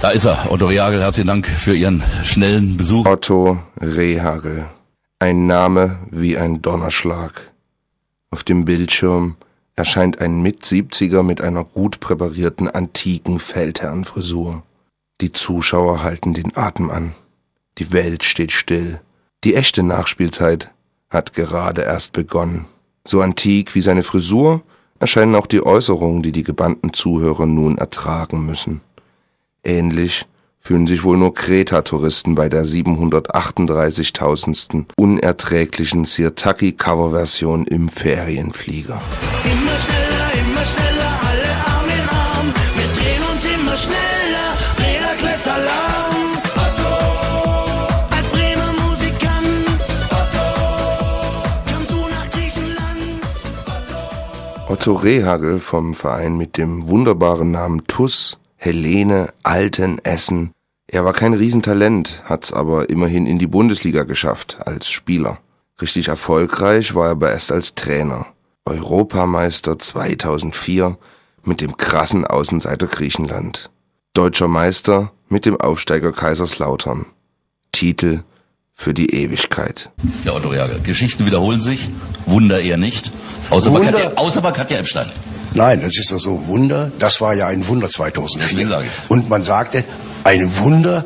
Da ist er, Otto Rehagel. Herzlichen Dank für Ihren schnellen Besuch. Otto Rehagel. Ein Name wie ein Donnerschlag. Auf dem Bildschirm erscheint ein Mit-70er mit einer gut präparierten antiken Feldherrnfrisur. Die Zuschauer halten den Atem an. Die Welt steht still. Die echte Nachspielzeit hat gerade erst begonnen. So antik wie seine Frisur erscheinen auch die Äußerungen, die die gebannten Zuhörer nun ertragen müssen. Ähnlich fühlen sich wohl nur Kreta-Touristen bei der 738.000. unerträglichen Sirtaki-Coverversion im Ferienflieger. Immer schneller, immer schneller, alle Arm in Arm. Wir drehen uns immer schneller, Räderkles Alarm. Otto, als Bremer Musikant. Otto, kommst du nach Griechenland? Otto Rehagel vom Verein mit dem wunderbaren Namen TUS, Helene Altenessen. Er war kein Riesentalent, hat's aber immerhin in die Bundesliga geschafft als Spieler. Richtig erfolgreich war er aber erst als Trainer. Europameister 2004 mit dem krassen Außenseiter Griechenland. Deutscher Meister mit dem Aufsteiger Kaiserslautern. Titel für die Ewigkeit. Ja, Otto Rehagel. Geschichten wiederholen sich. Wunder eher nicht. Außer, bei Wunder- Katja, außer bei Katja Epstein. Nein, das ist doch so Wunder. Das war ja ein Wunder Deswegen 2004. sag ich's. Und man sagte, ein Wunder.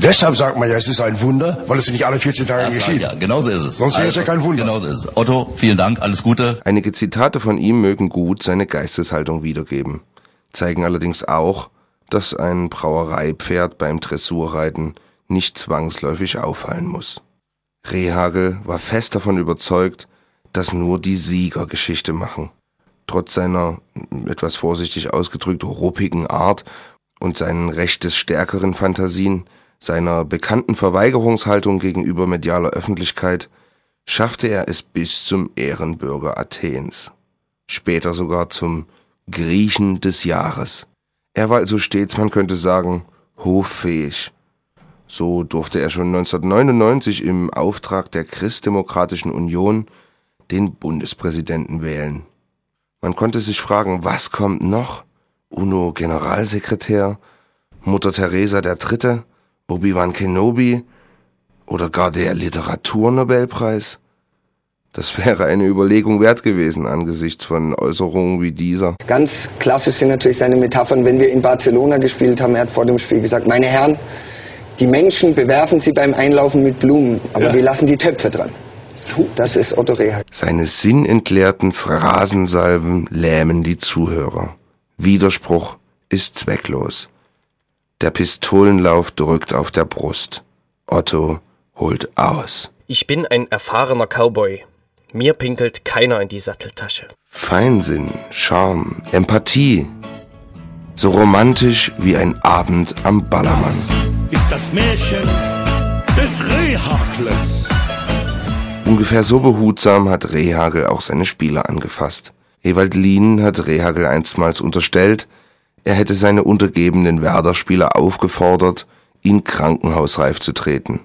Deshalb sagt man ja, es ist ein Wunder, weil es nicht alle 14 Tage Das geschieht. Ja, genauso ist es. Also, Sonst wäre es ja kein Wunder. Genauso ist es. Otto, vielen Dank. Alles Gute. Einige Zitate von ihm mögen gut seine Geisteshaltung wiedergeben, zeigen allerdings auch, dass ein Brauereipferd beim Dressurreiten nicht zwangsläufig auffallen muss. Rehagel war fest davon überzeugt, dass nur die Sieger Geschichte machen. Trotz seiner, etwas vorsichtig ausgedrückt, ruppigen Art und seinen recht des stärkeren Fantasien, seiner bekannten Verweigerungshaltung gegenüber medialer Öffentlichkeit, schaffte er es bis zum Ehrenbürger Athens. Später sogar zum Griechen des Jahres. Er war also stets, man könnte sagen, hoffähig. So durfte er schon 1999 im Auftrag der Christdemokratischen Union den Bundespräsidenten wählen. Man konnte sich fragen, was kommt noch? UNO-Generalsekretär, Mutter Teresa der Dritte, Obi-Wan Kenobi oder gar der Literaturnobelpreis? Das wäre eine Überlegung wert gewesen angesichts von Äußerungen wie dieser. Ganz klassisch sind natürlich seine Metaphern, wenn wir in Barcelona gespielt haben. Er hat vor dem Spiel gesagt, meine Herren, die Menschen bewerfen sie beim Einlaufen mit Blumen, aber die lassen die Töpfe dran. So, das ist Otto Rehagel. Seine sinnentleerten Phrasensalven lähmen die Zuhörer. Widerspruch ist zwecklos. Der Pistolenlauf drückt auf der Brust. Otto holt aus. Ich bin ein erfahrener Cowboy. Mir pinkelt keiner in die Satteltasche. Feinsinn, Charme, Empathie. So romantisch wie ein Abend am Ballermann. Ist das Märchen des Rehhagles. Ungefähr so behutsam hat Rehagel auch seine Spieler angefasst. Ewald Lienen hat Rehagel einstmals unterstellt, er hätte seine untergebenen Werder-Spieler aufgefordert, ihn krankenhausreif zu treten.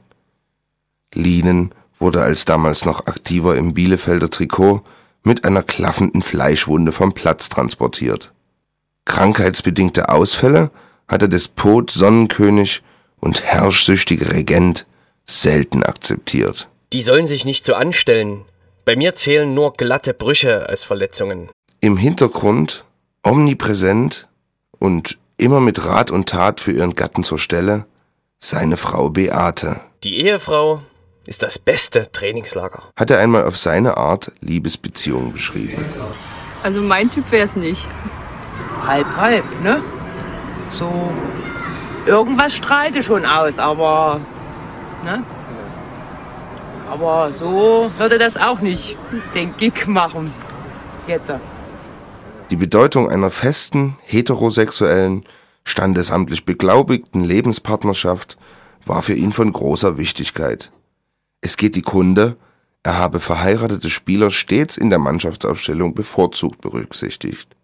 Lienen wurde als damals noch aktiver im Bielefelder Trikot mit einer klaffenden Fleischwunde vom Platz transportiert. Krankheitsbedingte Ausfälle hatte Despot, Sonnenkönig und herrschsüchtige Regent selten akzeptiert. Die sollen sich nicht so anstellen. Bei mir zählen nur glatte Brüche als Verletzungen. Im Hintergrund, omnipräsent und immer mit Rat und Tat für ihren Gatten zur Stelle, seine Frau Beate. Die Ehefrau ist das beste Trainingslager. Hat er einmal auf seine Art Liebesbeziehungen beschrieben. Also mein Typ wäre es nicht. halb halb, ne? So irgendwas strahlte schon aus, aber ne? Aber so würde das auch nicht den Gig machen. Jetzt. Die Bedeutung einer festen, heterosexuellen, standesamtlich beglaubigten Lebenspartnerschaft war für ihn von großer Wichtigkeit. Es geht die Kunde, er habe verheiratete Spieler stets in der Mannschaftsaufstellung bevorzugt berücksichtigt.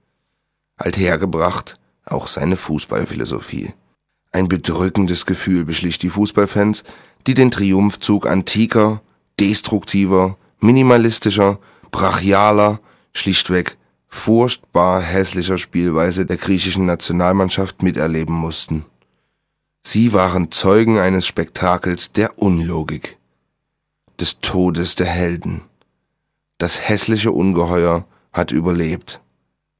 Althergebracht auch seine Fußballphilosophie. Ein bedrückendes Gefühl beschlich die Fußballfans, die den Triumphzug antiker, destruktiver, minimalistischer, brachialer, schlichtweg furchtbar hässlicher Spielweise der griechischen Nationalmannschaft miterleben mussten. Sie waren Zeugen eines Spektakels der Unlogik, des Todes der Helden. Das hässliche Ungeheuer hat überlebt.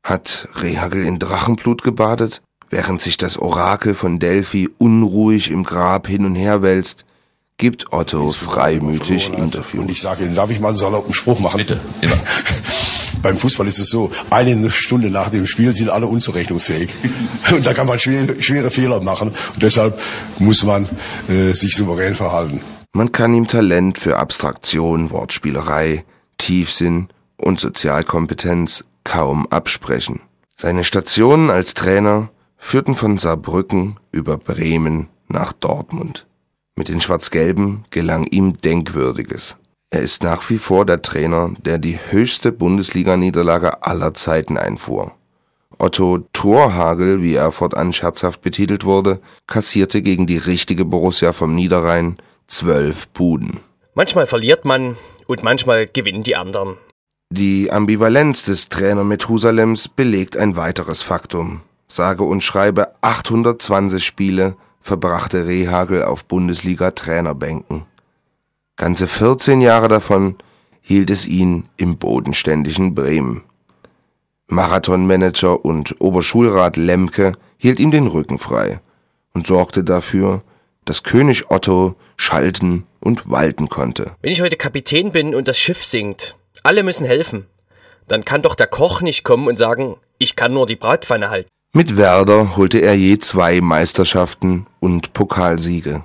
Hat Rehagel in Drachenblut gebadet, während sich das Orakel von Delphi unruhig im Grab hin und her wälzt, gibt Otto freimütig Interviews. Und ich sage Ihnen, darf ich mal einen saloppen Spruch machen? Bitte, immer. Beim Fußball ist es so, eine Stunde nach dem Spiel sind alle unzurechnungsfähig. Und da kann man schwere, schwere Fehler machen. Und deshalb muss man äh, sich souverän verhalten. Man kann ihm Talent für Abstraktion, Wortspielerei, Tiefsinn und Sozialkompetenz kaum absprechen. Seine Stationen als Trainer führten von Saarbrücken über Bremen nach Dortmund. Mit den Schwarz-Gelben gelang ihm Denkwürdiges. Er ist nach wie vor der Trainer, der die höchste Bundesliga-Niederlage aller Zeiten einfuhr. Otto Torhagel, wie er fortan scherzhaft betitelt wurde, kassierte gegen die richtige Borussia vom Niederrhein zwölf Buden. Manchmal verliert man und manchmal gewinnen die anderen. Die Ambivalenz des Trainer Methusalems belegt ein weiteres Faktum. Sage und schreibe 820 Spiele verbrachte Rehagel auf Bundesliga-Trainerbänken. Ganze 14 Jahre davon hielt es ihn im bodenständigen Bremen. Marathonmanager und Oberschulrat Lemke hielt ihm den Rücken frei und sorgte dafür, dass König Otto schalten und walten konnte. Wenn ich heute Kapitän bin und das Schiff sinkt, alle müssen helfen, dann kann doch der Koch nicht kommen und sagen, ich kann nur die Bratpfanne halten. Mit Werder holte er je zwei Meisterschaften und Pokalsiege.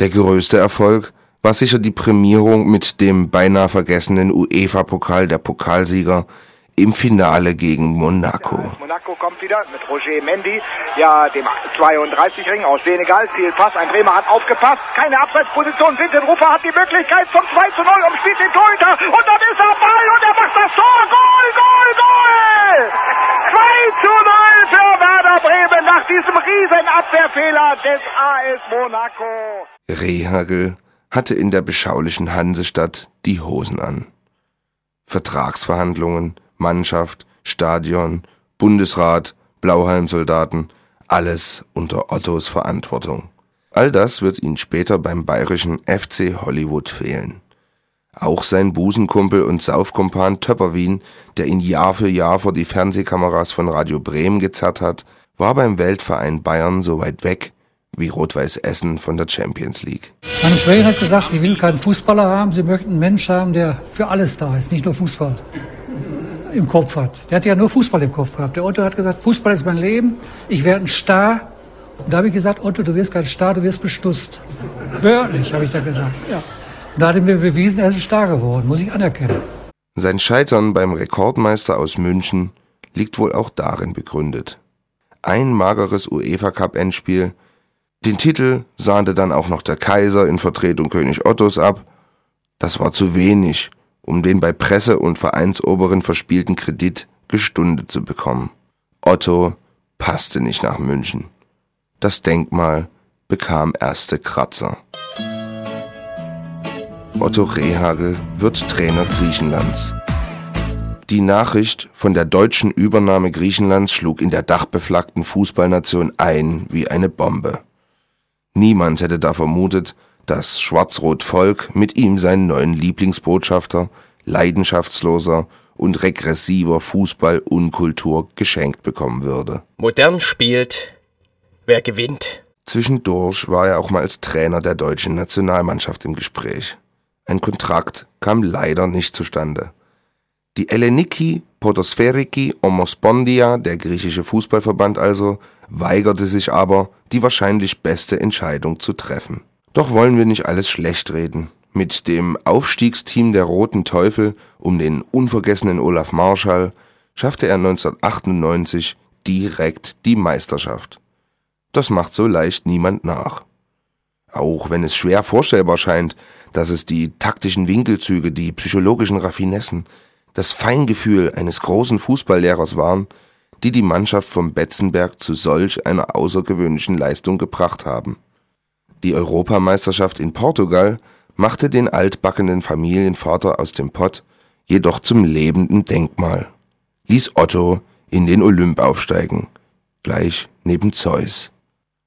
Der größte Erfolg war sicher die Prämierung mit dem beinahe vergessenen UEFA-Pokal der Pokalsieger im Finale gegen Monaco. Monaco kommt wieder mit Roger Mendy, ja, dem 32-Ring aus Senegal. Zielpass, ein Bremer hat aufgepasst. Keine Abseitsposition. Vincent Ruffer hat die Möglichkeit zum 2 zu 0 und spielt den Torhüter. Und dann ist er Ball und er macht das Tor. Goal, Goal, Goal! 2 zu 0 für Werder Bremen nach diesem riesen Abwehrfehler des AS Monaco. Rehagel hatte in der beschaulichen Hansestadt die Hosen an. Vertragsverhandlungen, Mannschaft, Stadion, Bundesrat, Blauhelmsoldaten, alles unter Ottos Verantwortung. All das wird ihn später beim bayerischen FC Hollywood fehlen. Auch sein Busenkumpel und Saufkumpan Töpperwien, der ihn Jahr für Jahr vor die Fernsehkameras von Radio Bremen gezerrt hat, war beim Weltverein Bayern so weit weg wie Rot-Weiß Essen von der Champions League. Meine Schwägerin hat gesagt, sie will keinen Fußballer haben, sie möchte einen Mensch haben, der für alles da ist, nicht nur Fußball im Kopf hat. Der hat ja nur Fußball im Kopf gehabt. Der Otto hat gesagt, Fußball ist mein Leben, ich werde ein Star. Und da habe ich gesagt, Otto, du wirst kein Star, du wirst bestusst. Wörtlich, habe ich da gesagt. Ja. Da hat er mir bewiesen, er ist ein Star geworden, muss ich anerkennen. Sein Scheitern beim Rekordmeister aus München liegt wohl auch darin begründet. Ein mageres UEFA-Cup-Endspiel, den Titel sahnte dann auch noch der Kaiser in Vertretung König Ottos ab. Das war zu wenig, um den bei Presse und Vereinsoberen verspielten Kredit gestundet zu bekommen. Otto passte nicht nach München. Das Denkmal bekam erste Kratzer. Otto Rehagel wird Trainer Griechenlands. Die Nachricht von der deutschen Übernahme Griechenlands schlug in der dachbeflaggten Fußballnation ein wie eine Bombe. Niemand hätte da vermutet, dass Schwarz-Rot-Volk mit ihm seinen neuen Lieblingsbotschafter, leidenschaftsloser und regressiver Fußball-Unkultur geschenkt bekommen würde. Modern spielt, wer gewinnt. Zwischendurch war er auch mal als Trainer der deutschen Nationalmannschaft im Gespräch. Ein Kontrakt kam leider nicht zustande. Die Eleniki Podosferiki Omospondia, der griechische Fußballverband also, weigerte sich aber, die wahrscheinlich beste Entscheidung zu treffen. Doch wollen wir nicht alles schlecht reden. Mit dem Aufstiegsteam der Roten Teufel um den unvergessenen Olaf Marschall schaffte er 1998 direkt die Meisterschaft. Das macht so leicht niemand nach. Auch wenn es schwer vorstellbar scheint, dass es die taktischen Winkelzüge, die psychologischen Raffinessen, das Feingefühl eines großen Fußballlehrers waren, die die Mannschaft vom Betzenberg zu solch einer außergewöhnlichen Leistung gebracht haben. Die Europameisterschaft in Portugal machte den altbackenen Familienvater aus dem Pott jedoch zum lebenden Denkmal, ließ Otto in den Olymp aufsteigen, gleich neben Zeus.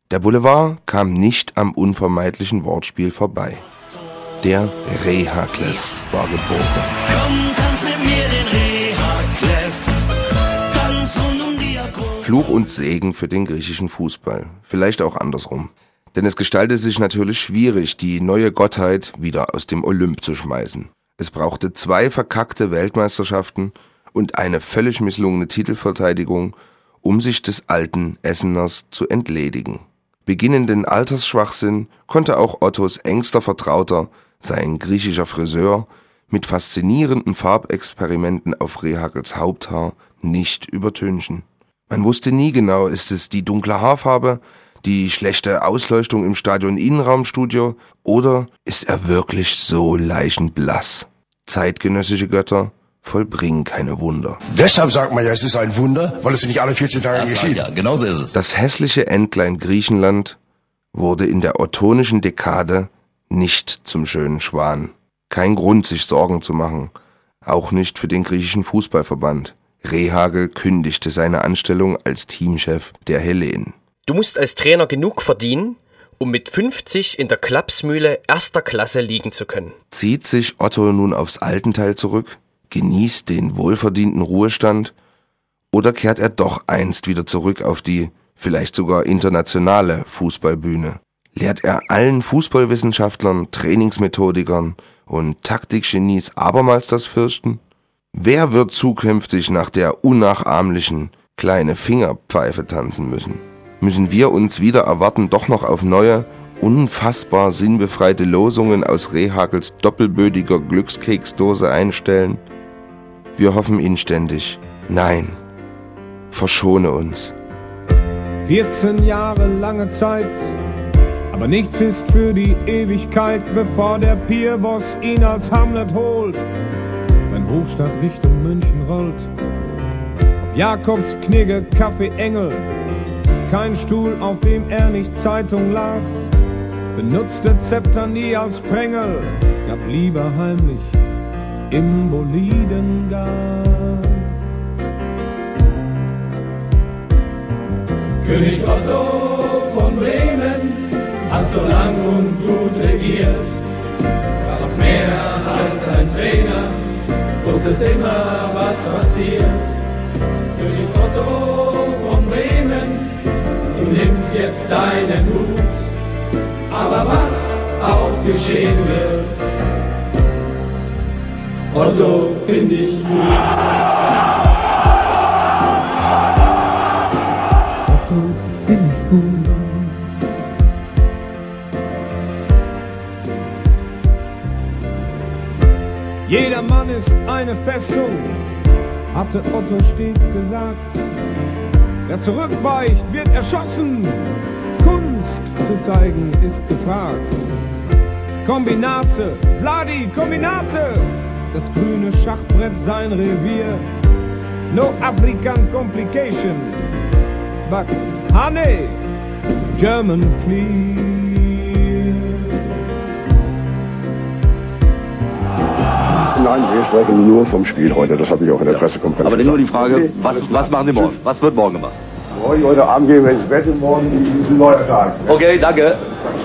Der Boulevard kam nicht am unvermeidlichen Wortspiel vorbei. Der Rehakles war geboren. Komm, tanz mit mir den Rehakles. Tanz rund um die Akropolis. Fluch und Segen für den griechischen Fußball. Vielleicht auch andersrum. Denn es gestaltete sich natürlich schwierig, die neue Gottheit wieder aus dem Olymp zu schmeißen. Es brauchte zwei verkackte Weltmeisterschaften und eine völlig misslungene Titelverteidigung, um sich des alten Esseners zu entledigen. Beginnenden Altersschwachsinn konnte auch Ottos engster Vertrauter, sein griechischer Friseur, mit faszinierenden Farbexperimenten auf Rehagels Haupthaar nicht übertünchen. Man wusste nie genau, ist es die dunkle Haarfarbe, die schlechte Ausleuchtung im Stadion-Innenraumstudio oder ist er wirklich so leichenblass? Zeitgenössische Götter vollbringen keine Wunder. Deshalb sagt man ja, es ist ein Wunder, weil es nicht alle 14 Tage Das geschieht. ja, genauso ist es. Das hässliche Entlein Griechenland wurde in der ottonischen Dekade nicht zum schönen Schwan. Kein Grund, sich Sorgen zu machen. Auch nicht für den griechischen Fußballverband. Rehagel kündigte seine Anstellung als Teamchef der Hellenen. Du musst als Trainer genug verdienen, um mit 50 in der Klapsmühle erster Klasse liegen zu können. Zieht sich Otto nun aufs Altenteil zurück, genießt den wohlverdienten Ruhestand oder kehrt er doch einst wieder zurück auf die vielleicht sogar internationale Fußballbühne? Lehrt er allen Fußballwissenschaftlern, Trainingsmethodikern und Taktikgenies abermals das Fürchten? Wer wird zukünftig nach der unnachahmlichen kleine Fingerpfeife tanzen müssen? Müssen wir uns wieder erwarten doch noch auf neue, unfassbar sinnbefreite Losungen aus Rehagels doppelbödiger Glückskeksdose einstellen? Wir hoffen inständig, nein, verschone uns. 14 Jahre lange Zeit, aber nichts ist für die Ewigkeit, bevor der Pierboss ihn als Hamlet holt. Sein Hofstadt Richtung München rollt. Ob Jakobs Knigge, Kaffee Engel, kein Stuhl, auf dem er nicht Zeitung las. Benutzte Zepter nie als Prängel, gab lieber heimlich im Bolidengas. König Otto von Bremen hat so lang und gut regiert. Was mehr als ein Trainer, wusstest immer, was passiert. König Otto von Bremen, du nimmst jetzt deinen Hut, aber was auch geschehen wird, Otto finde ich gut. Otto find ich gut. Jeder Mann ist eine Festung, hatte Otto stets gesagt. Wer zurückweicht, wird erschossen. Kunst zu zeigen ist gefragt. Kombinate, Vladi, Kombinate. Das grüne Schachbrett sein Revier. No African complication. But honey, German clear. Nein, wir sprechen nur vom Spiel heute. Das habe ich auch in der Pressekonferenz Aber nur die Frage, was, was machen Sie morgen? Was wird morgen gemacht? Morgen, heute Abend gehen wir ins Bett und morgen ist ein neuer Tag. Okay, danke.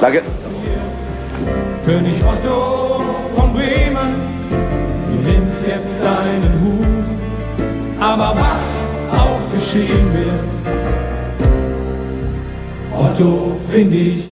Danke. König Otto aber was auch geschehen wird, Otto finde ich